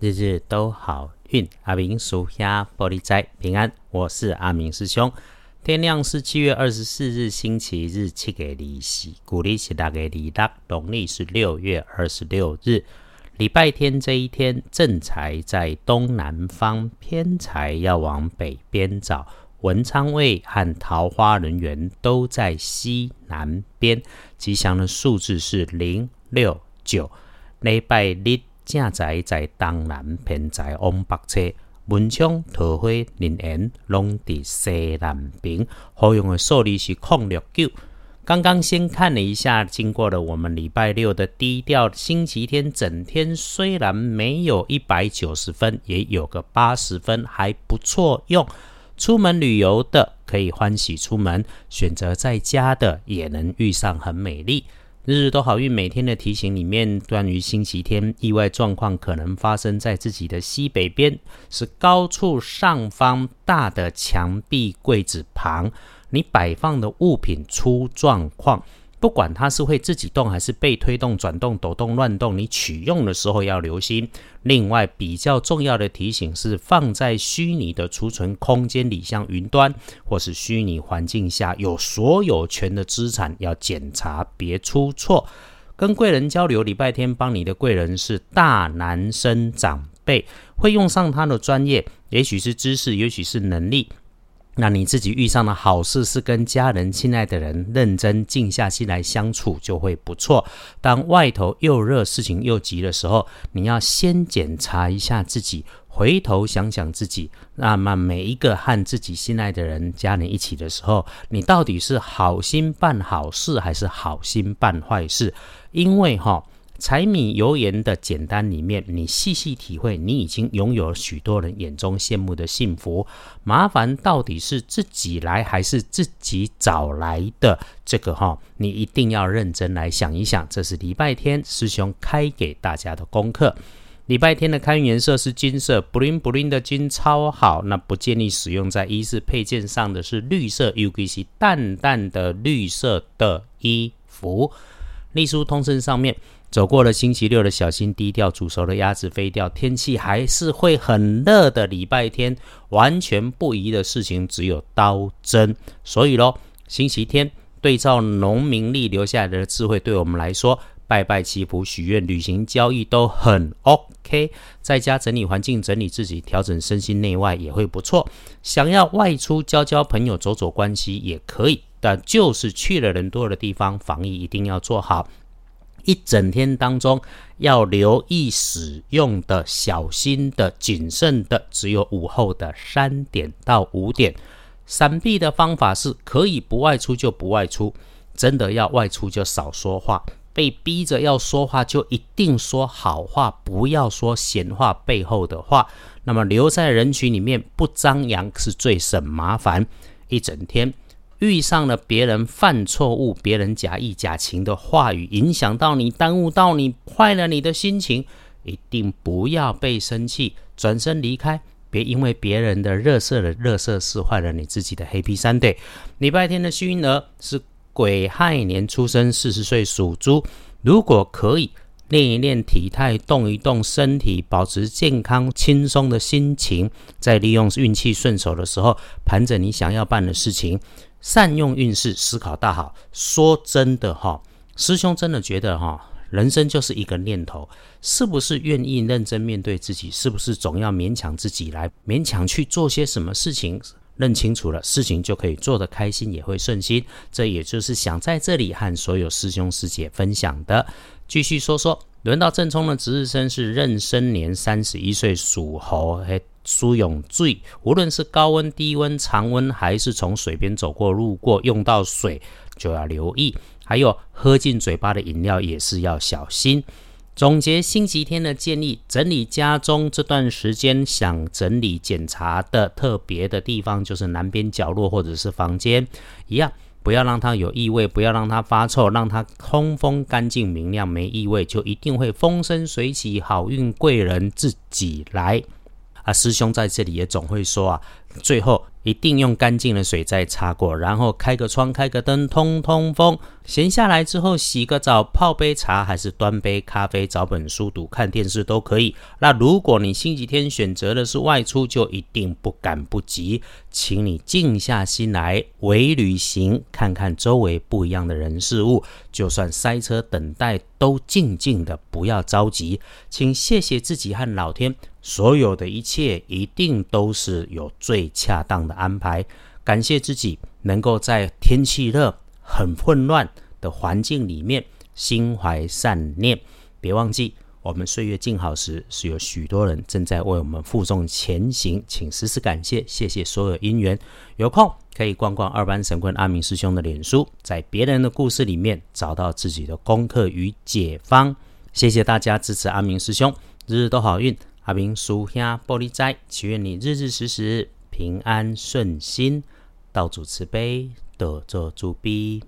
日日都好运。阿明属下玻璃斋平安，我是阿明师兄。天亮是七月二十四日星期日，七个利息，古历是大概利达，农历是六月二十六日，礼拜天这一天，正财在东南方，偏财要往北边找。文昌位和桃花人员都在西南边，吉祥的数字是零六九。礼拜日。正在在东南偏在往北侧，文昌桃花人缘拢伫西南边。好用的数字是空六九。刚刚先看了一下，经过了我们礼拜六的低调星期天，整天虽然没有一百九十分，也有个八十分，还不错用。出门旅游的可以欢喜出门，选择在家的也能遇上很美丽。日日都好运，每天的提醒里面，关于星期天意外状况可能发生在自己的西北边，是高处上方大的墙壁柜子旁，你摆放的物品出状况。不管它是会自己动还是被推动、转动、抖动、乱动，你取用的时候要留心。另外，比较重要的提醒是，放在虚拟的储存空间里，像云端或是虚拟环境下有所有权的资产，要检查别出错。跟贵人交流，礼拜天帮你的贵人是大男生长辈，会用上他的专业，也许是知识，也许是能力。那你自己遇上的好事是跟家人、亲爱的人认真静下心来相处，就会不错。当外头又热、事情又急的时候，你要先检查一下自己，回头想想自己。那么每一个和自己心爱的人、家人一起的时候，你到底是好心办好事，还是好心办坏事？因为哈。柴米油盐的简单里面，你细细体会，你已经拥有了许多人眼中羡慕的幸福。麻烦到底是自己来还是自己找来的？这个哈，你一定要认真来想一想。这是礼拜天师兄开给大家的功课。礼拜天的开运颜色是金色，bling bling 的金超好。那不建议使用在衣饰配件上的是绿色，尤其是淡淡的绿色的衣服。隶书通身上面。走过了星期六的小心低调，煮熟的鸭子飞掉，天气还是会很热的。礼拜天完全不宜的事情只有刀针，所以咯，星期天对照农民历留下来的智慧，对我们来说，拜拜祈福、许愿、旅行、交易都很 OK。在家整理环境、整理自己、调整身心内外也会不错。想要外出交交朋友、走走关系也可以，但就是去了人多的地方，防疫一定要做好。一整天当中要留意使用的、小心的、谨慎的，只有午后的三点到五点。闪避的方法是可以不外出就不外出，真的要外出就少说话。被逼着要说话就一定说好话，不要说闲话背后的话。那么留在人群里面不张扬是最省麻烦。一整天。遇上了别人犯错误、别人假意假情的话语，影响到你、耽误到你、坏了你的心情，一定不要被生气，转身离开。别因为别人的热色的热色事坏了你自己的黑皮三对。礼拜天的幸运儿是癸亥年出生，四十岁属猪。如果可以练一练体态，动一动身体，保持健康轻松的心情，在利用运气顺手的时候，盘着你想要办的事情。善用运势，思考大好。说真的哈，师兄真的觉得哈，人生就是一个念头，是不是愿意认真面对自己？是不是总要勉强自己来勉强去做些什么事情？认清楚了，事情就可以做得开心，也会顺心。这也就是想在这里和所有师兄师姐分享的。继续说说，轮到正冲的值日生是壬申年三十一岁属猴，嘿。苏永醉，无论是高温、低温、常温，还是从水边走过、路过，用到水就要留意。还有喝进嘴巴的饮料也是要小心。总结星期天的建议：整理家中这段时间想整理检查的特别的地方，就是南边角落或者是房间一样，不要让它有异味，不要让它发臭，让它通风干净明亮，没异味，就一定会风生水起，好运贵人自己来。啊，师兄在这里也总会说啊，最后。一定用干净的水再擦过，然后开个窗、开个灯，通通风。闲下来之后，洗个澡、泡杯茶，还是端杯咖啡、找本书读、看电视都可以。那如果你星期天选择的是外出，就一定不赶不急，请你静下心来，微旅行，看看周围不一样的人事物。就算塞车等待，都静静的，不要着急。请谢谢自己和老天。所有的一切一定都是有最被恰当的安排。感谢自己能够在天气热、很混乱的环境里面心怀善念。别忘记，我们岁月静好时，是有许多人正在为我们负重前行，请时时感谢，谢谢所有因缘。有空可以逛逛二班神棍阿明师兄的脸书，在别人的故事里面找到自己的功课与解方。谢谢大家支持阿明师兄，日日都好运。阿明叔兄玻璃斋，祈愿你日日时时平安顺心，道主慈悲，得做主逼。